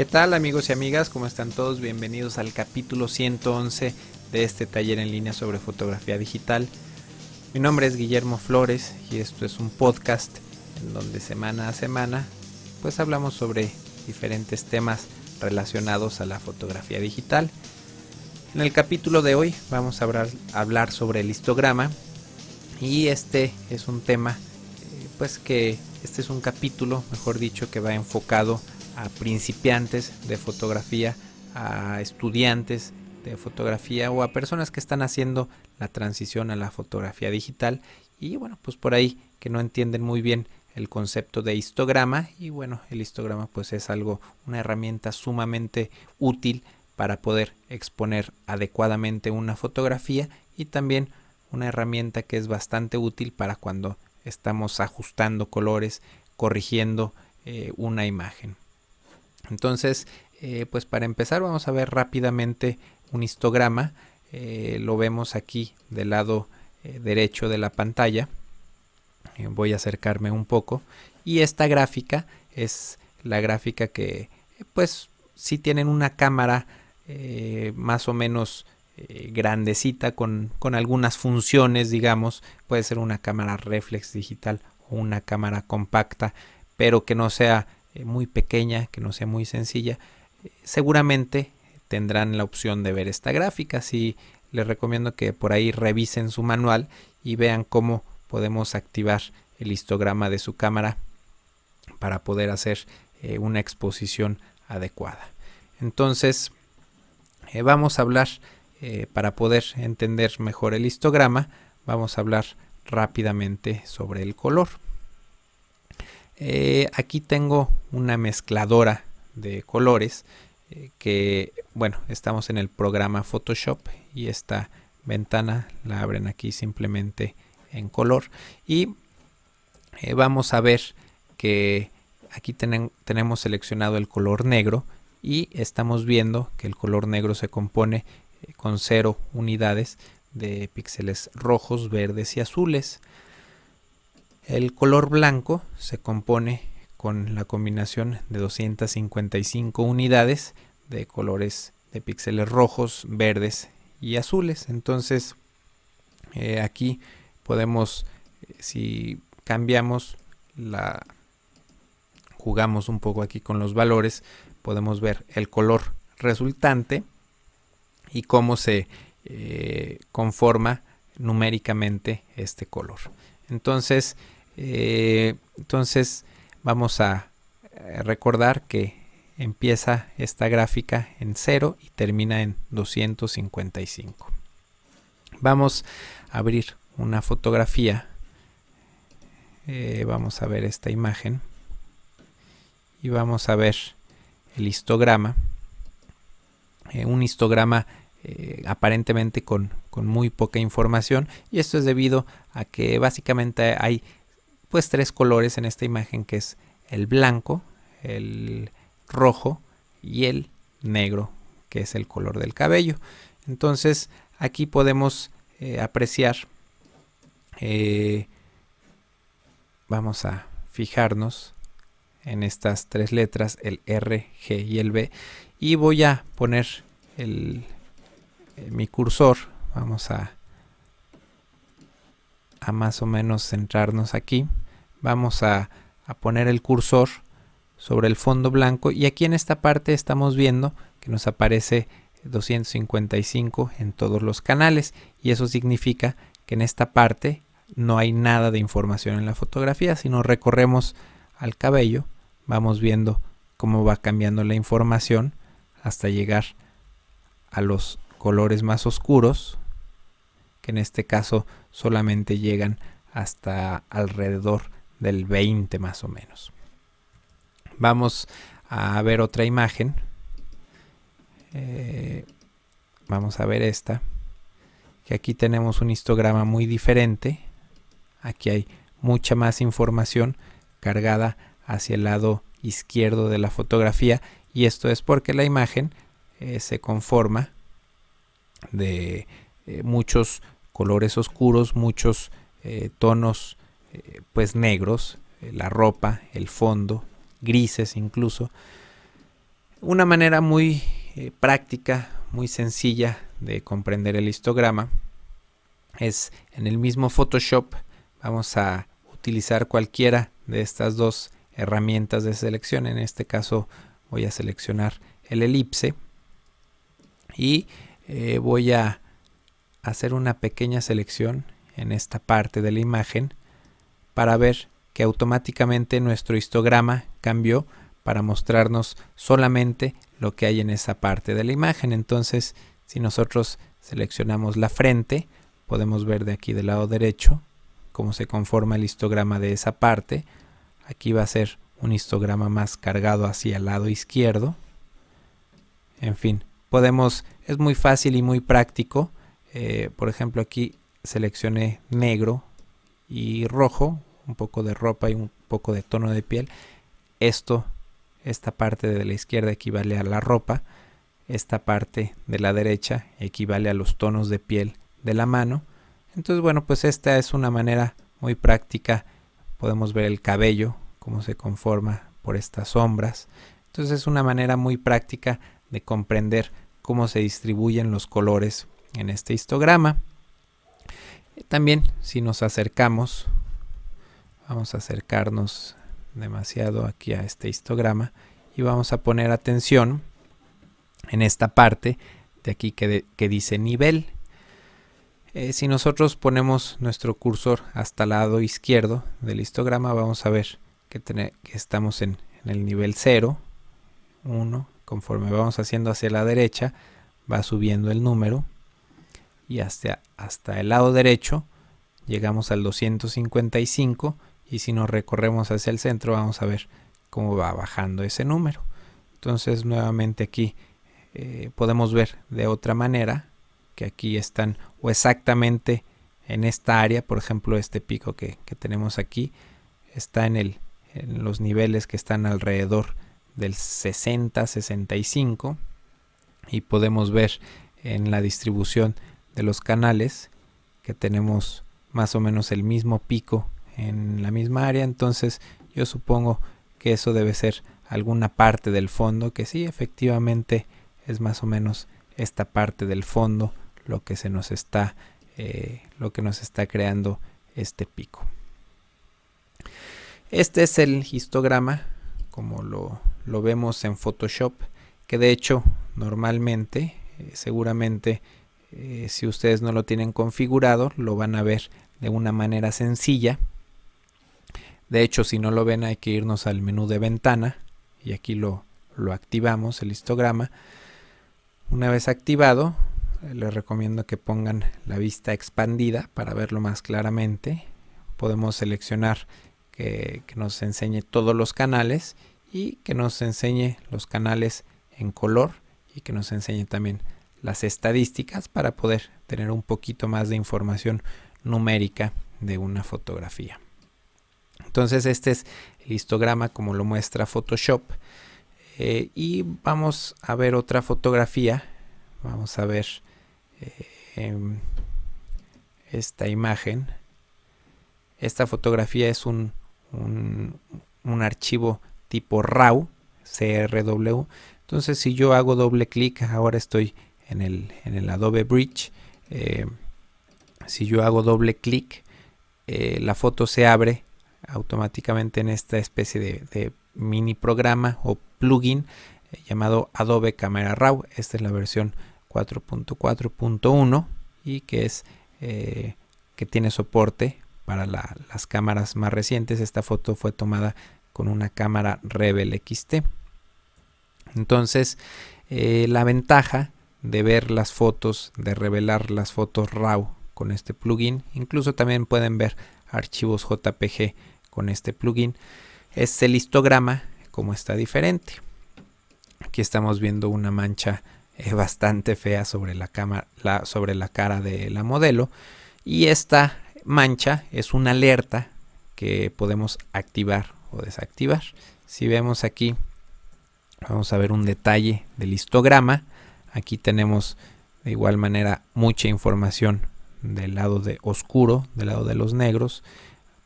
¿Qué tal amigos y amigas? ¿Cómo están todos? Bienvenidos al capítulo 111 de este taller en línea sobre fotografía digital. Mi nombre es Guillermo Flores y esto es un podcast en donde semana a semana pues hablamos sobre diferentes temas relacionados a la fotografía digital. En el capítulo de hoy vamos a hablar, sobre el histograma y este es un tema eh, pues que este es un capítulo, mejor dicho, que va enfocado principiantes de fotografía, a estudiantes de fotografía o a personas que están haciendo la transición a la fotografía digital y bueno, pues por ahí que no entienden muy bien el concepto de histograma y bueno, el histograma pues es algo, una herramienta sumamente útil para poder exponer adecuadamente una fotografía y también una herramienta que es bastante útil para cuando estamos ajustando colores, corrigiendo eh, una imagen. Entonces, eh, pues para empezar vamos a ver rápidamente un histograma. Eh, lo vemos aquí del lado eh, derecho de la pantalla. voy a acercarme un poco. Y esta gráfica es la gráfica que pues si tienen una cámara más o menos grandecita con, con, algunas funciones, digamos, puede ser una cámara reflex digital o una cámara compacta, pero que no sea eh, muy pequeña, que no sea muy sencilla, eh, seguramente tendrán la opción de ver esta gráfica. Así les recomiendo que por ahí revisen su manual y vean cómo podemos activar el histograma de su cámara para poder hacer eh, una exposición adecuada. Entonces, vamos a hablar, para poder entender mejor el histograma, vamos a hablar rápidamente sobre el color. Eh, aquí tengo una mezcladora de colores eh, que, bueno, estamos en el programa Photoshop y esta ventana la abren aquí simplemente en color y eh, vamos a ver que aquí tenemos seleccionado el color negro y estamos viendo que el color negro se compone con cero unidades de píxeles rojos, verdes y azules. El color blanco se compone con la combinación de 255 unidades de colores de píxeles rojos, verdes y azules. Entonces eh, aquí podemos, eh, si cambiamos la, jugamos un poco aquí con los valores, podemos ver el color resultante y cómo se eh, conforma numéricamente este color. Entonces, eh, entonces vamos a eh, recordar que empieza esta gráfica en 0 y termina en 255. Vamos a abrir una fotografía. Eh, vamos a ver esta imagen. Y vamos a ver el histograma. un histograma aparentemente con, con muy poca información. Y esto es debido a que básicamente hay pues tres colores en esta imagen que es el blanco, el rojo y el negro, que es el color del cabello. Entonces aquí podemos eh, apreciar, eh, vamos a fijarnos en estas tres letras, el R, G y el B, y voy a poner el, eh, mi cursor, vamos a, a más o menos centrarnos aquí. Vamos a, poner el cursor sobre el fondo blanco y aquí en esta parte estamos viendo que nos aparece 255 en todos los canales y eso significa que en esta parte no hay nada de información en la fotografía. Si nos recorremos al cabello vamos viendo cómo va cambiando la información hasta llegar a los colores más oscuros que en este caso solamente llegan hasta alrededor del 20 más o menos. Vamos a ver otra imagen. Eh, vamos a ver esta. Que aquí tenemos un histograma muy diferente. Aquí hay mucha más información cargada hacia el lado izquierdo de la fotografía. Y esto es porque la imagen eh, se conforma de eh, muchos colores oscuros, muchos tonos eh, pues negros, eh, la ropa, el fondo, grises incluso. Una manera muy eh, práctica, muy sencilla de comprender el histograma es en el mismo Photoshop vamos a utilizar cualquiera de estas dos herramientas de selección. En este caso voy a seleccionar el elipse y eh, voy a hacer una pequeña selección en esta parte de la imagen para ver que automáticamente nuestro histograma cambió para mostrarnos solamente lo que hay en esa parte de la imagen. Entonces, si nosotros seleccionamos la frente, podemos ver de aquí del lado derecho cómo se conforma el histograma de esa parte. Aquí va a ser un histograma más cargado hacia el lado izquierdo. En fin, podemos, es muy fácil y muy práctico. Eh, por ejemplo, aquí seleccioné negro y rojo, un poco de ropa y un poco de tono de piel. Esto, esta parte de la izquierda equivale a la ropa. Esta parte de la derecha equivale a los tonos de piel de la mano. Entonces, bueno, pues esta es una manera muy práctica. Podemos ver el cabello, cómo se conforma por estas sombras. Entonces es una manera muy práctica de comprender cómo se distribuyen los colores en este histograma. También si nos acercamos, vamos a acercarnos demasiado aquí a este histograma y vamos a poner atención en esta parte de aquí que, dice nivel. Eh, si nosotros ponemos nuestro cursor hasta el lado izquierdo del histograma vamos a ver que, estamos en, en el nivel 0, 1, conforme vamos haciendo hacia la derecha va subiendo el número y hasta, hasta el lado derecho llegamos al 255 y si nos recorremos hacia el centro vamos a ver cómo va bajando ese número. Entonces nuevamente aquí eh, podemos ver de otra manera que aquí están o exactamente en esta área, por ejemplo este pico que, que tenemos aquí está en, el, en los niveles que están alrededor del 60-65 y podemos ver en la distribución de los canales que tenemos más o menos el mismo pico en la misma área. Entonces yo supongo que eso debe ser alguna parte del fondo que sí efectivamente es más o menos esta parte del fondo lo que se nos está eh, lo que nos está creando este pico. Este es el histograma como lo, lo vemos en Photoshop que de hecho normalmente eh, seguramente eh, si ustedes no lo tienen configurado lo van a ver de una manera sencilla. De hecho si no lo ven hay que irnos al menú de ventana y aquí lo, lo activamos el histograma. Una vez activado les recomiendo que pongan la vista expandida para verlo más claramente. Podemos seleccionar que, que nos enseñe todos los canales y que nos enseñe los canales en color y que nos enseñe también las estadísticas para poder tener un poquito más de información numérica de una fotografía. Entonces este es el histograma como lo muestra Photoshop. Eh, y vamos a ver otra fotografía. Vamos a ver eh, esta imagen. Esta fotografía es un, un, un archivo tipo RAW, CRW. Entonces si yo hago doble clic, ahora estoy en el, en el Adobe Bridge. Eh, si yo hago doble clic, eh, la foto se abre automáticamente en esta especie de, mini programa o plugin eh, llamado Adobe Camera Raw. Esta es la versión 4.4.1 y que es que tiene soporte para las cámaras más recientes. Esta foto fue tomada con una cámara Rebel XT. Entonces, eh, la ventaja de ver las fotos, de revelar las fotos RAW con este plugin, incluso también pueden ver archivos JPG con este plugin, es el histograma como está diferente. Aquí estamos viendo una mancha eh, bastante fea sobre la, cámara, sobre la cara de la modelo y esta mancha es una alerta que podemos activar o desactivar. Si vemos aquí, vamos a ver un detalle del histograma. Aquí tenemos de igual manera mucha información del lado de oscuro, del lado de los negros,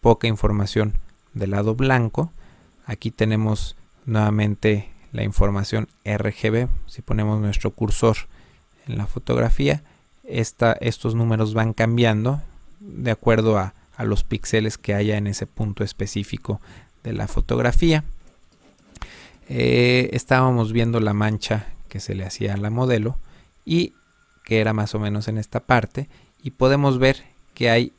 poca información del lado blanco. Aquí tenemos nuevamente la información RGB. Si ponemos nuestro cursor en la fotografía, estos números van cambiando de acuerdo a, los píxeles que haya en ese punto específico de la fotografía. Eh, estábamos viendo la mancha que se le hacía a la modelo y que era más o menos en esta parte y podemos ver que hay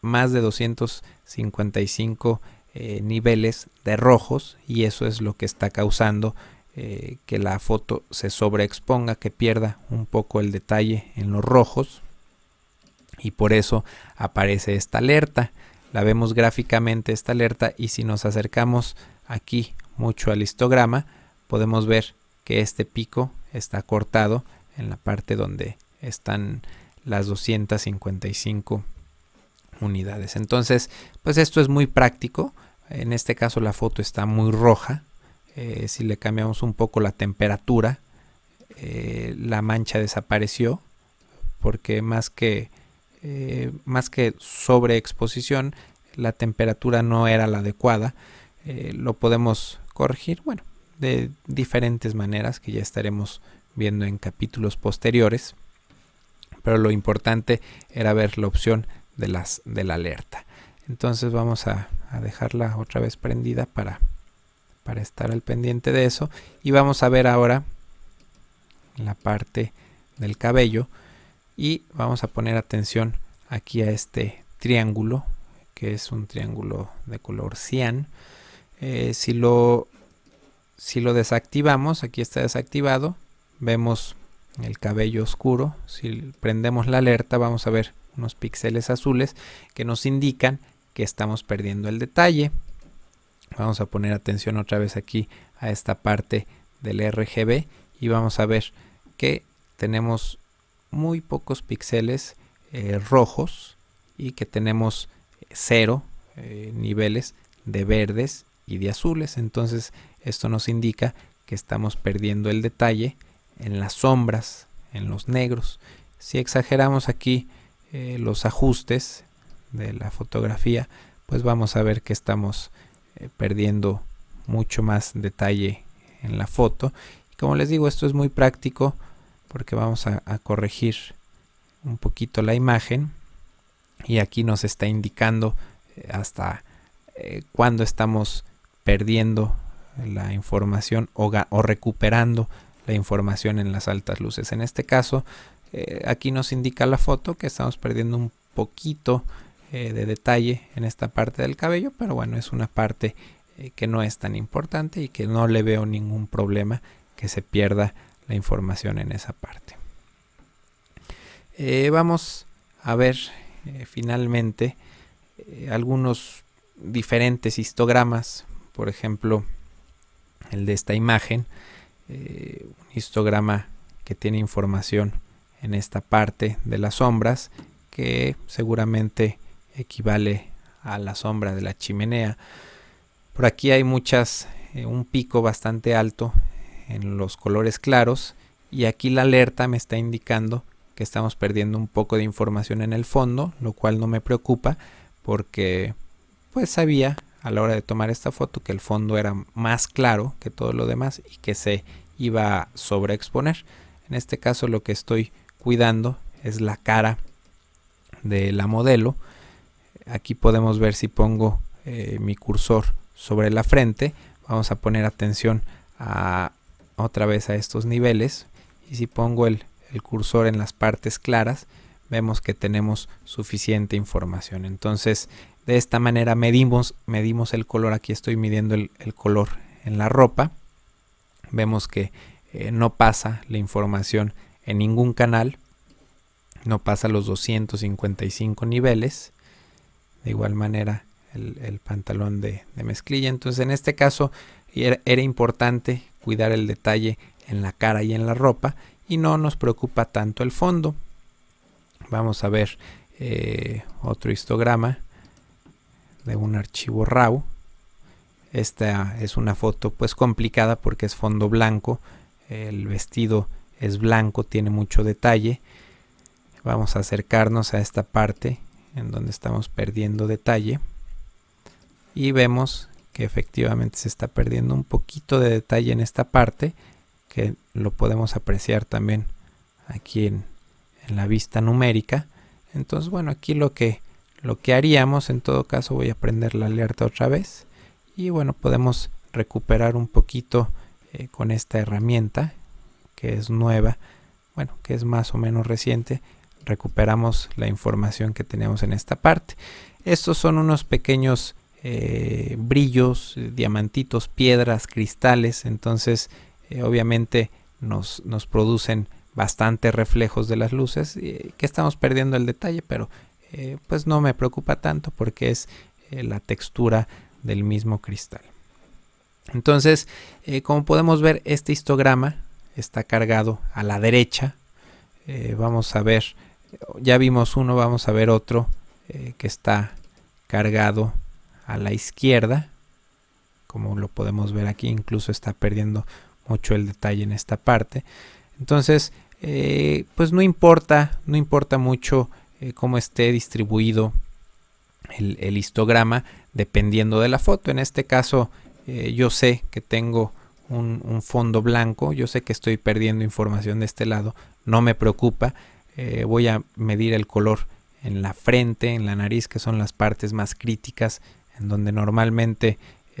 más de 255 eh, niveles de rojos y eso es lo que está causando eh, que la foto se sobreexponga, que pierda un poco el detalle en los rojos y por eso aparece esta alerta. La vemos gráficamente esta alerta y si nos acercamos aquí mucho al histograma podemos ver que este pico está cortado en la parte donde están las 255 unidades. Entonces, pues esto es muy práctico. En este caso la foto está muy roja. Eh, si le cambiamos un poco la temperatura, eh, la mancha desapareció porque más que eh, más que sobreexposición la temperatura no era la adecuada lo podemos corregir bueno de diferentes maneras que ya estaremos viendo en capítulos posteriores pero lo importante era ver la opción de, las, de la alerta. Entonces vamos a, dejarla otra vez prendida para, para estar al pendiente de eso. Y vamos a ver ahora la parte del cabello. Y vamos a poner atención aquí a este triángulo, que es un triángulo de color cian. Eh, si, lo, si lo desactivamos, aquí está desactivado, vemos el cabello oscuro. Si prendemos la alerta vamos a ver unos píxeles azules que nos indican que estamos perdiendo el detalle. Vamos a poner atención otra vez aquí a esta parte del RGB y vamos a ver que tenemos muy pocos píxeles eh, rojos y que tenemos cero eh, niveles de verdes y de azules. Entonces esto nos indica que estamos perdiendo el detalle en las sombras, en los negros. Si exageramos aquí eh, los ajustes de la fotografía, pues vamos a ver que estamos eh, perdiendo mucho más detalle en la foto. Como les digo, esto es muy práctico porque vamos a, corregir un poquito la imagen y aquí nos está indicando eh, hasta cuándo estamos perdiendo la información o, recuperando la información en las altas luces. En este caso, eh, aquí nos indica la foto que estamos perdiendo un poquito eh, de detalle en esta parte del cabello, pero bueno, es una parte eh, que no es tan importante y que no le veo ningún problema que se pierda la información en esa parte. vamos a ver finalmente algunos diferentes histogramas, por ejemplo, el de esta imagen eh, un histograma que tiene información en esta parte de las sombras que seguramente equivale a la sombra de la chimenea. Por aquí hay muchas, eh, un pico bastante alto en los colores claros y aquí la alerta me está indicando que estamos perdiendo un poco de información en el fondo, lo cual no me preocupa porque pues sabía a la hora de tomar esta foto que el fondo era más claro que todo lo demás y que se iba a sobreexponer. En este caso lo que estoy cuidando es la cara de la modelo. Aquí podemos ver si pongo eh, mi cursor sobre la frente. Vamos a poner atención a otra vez a estos niveles. Y si pongo el, cursor en las partes claras, vemos que tenemos suficiente información. Entonces, de esta manera medimos, medimos el color. Aquí estoy midiendo el, color en la ropa. Vemos que eh, no pasa la información en ningún canal. No pasa los 255 niveles. De igual manera el, pantalón de, mezclilla. Entonces en este caso era, importante cuidar el detalle en la cara y en la ropa. Y no nos preocupa tanto el fondo. Vamos a ver eh, otro histograma de un archivo RAW. Esta es una foto pues complicada porque es fondo blanco. El vestido es blanco, tiene mucho detalle. Vamos a acercarnos a esta parte en donde estamos perdiendo detalle. Y vemos que efectivamente se está perdiendo un poquito de detalle en esta parte, que lo podemos apreciar también aquí en, en la vista numérica. Entonces, bueno, aquí lo que, lo que haríamos, en todo caso voy a prender la alerta otra vez. Y bueno, podemos recuperar un poquito eh, con esta herramienta que es nueva, bueno, que es más o menos reciente. Recuperamos la información que tenemos en esta parte. Estos son unos pequeños eh, brillos, diamantitos, piedras, cristales. Entonces, eh, obviamente nos, nos producen bastante reflejos de las luces, que estamos perdiendo el detalle, pero eh, pues no me preocupa tanto porque es eh, la textura del mismo cristal. Entonces, eh, como podemos ver, este histograma está cargado a la derecha. vamos a ver, ya vimos uno, vamos a ver otro que está cargado a la izquierda. Como lo podemos ver aquí, incluso está perdiendo mucho el detalle en esta parte. Entonces, eh, pues no importa, no importa mucho eh, cómo esté distribuido el, histograma dependiendo de la foto. En este caso eh, yo sé que tengo un, fondo blanco, yo sé que estoy perdiendo información de este lado, no me preocupa. voy a medir el color en la frente, en la nariz, que son las partes más críticas, en donde normalmente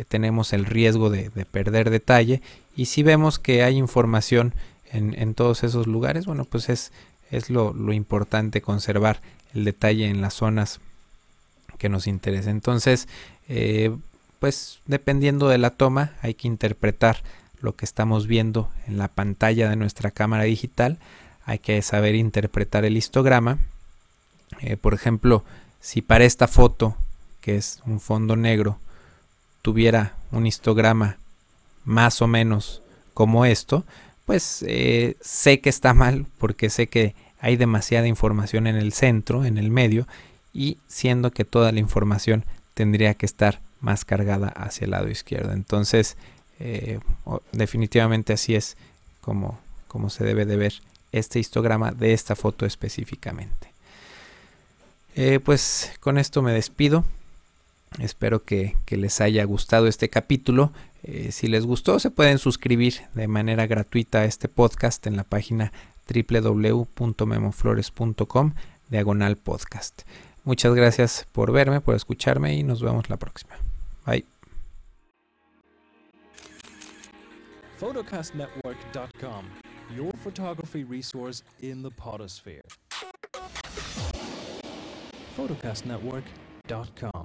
tenemos el riesgo de, de perder detalle. Y si vemos que hay información en, todos esos lugares, bueno, pues es, es lo, importante conservar el detalle en las zonas que nos interesa. Entonces, eh, pues dependiendo de la toma, hay que interpretar lo que estamos viendo en la pantalla de nuestra cámara digital. Hay que saber interpretar el histograma. Eh, por ejemplo, si para esta foto, que es un fondo negro, tuviera un histograma más o menos como esto, pues eh, sé que está mal porque sé que hay demasiada información en el centro, en el medio, y siendo que toda la información tendría que estar más cargada hacia el lado izquierdo. Entonces, eh, definitivamente así es como, como se debe de ver este histograma de esta foto específicamente. Eh, pues con esto me despido. Espero que, les haya gustado este capítulo. Eh, si les gustó, se pueden suscribir de manera gratuita a este podcast en la página www.memoflores.com diagonal podcast. Muchas gracias por verme, por escucharme y nos vemos la próxima. Bye. Photocastnetwork.com, your photography resource in the. Photocastnetwork.com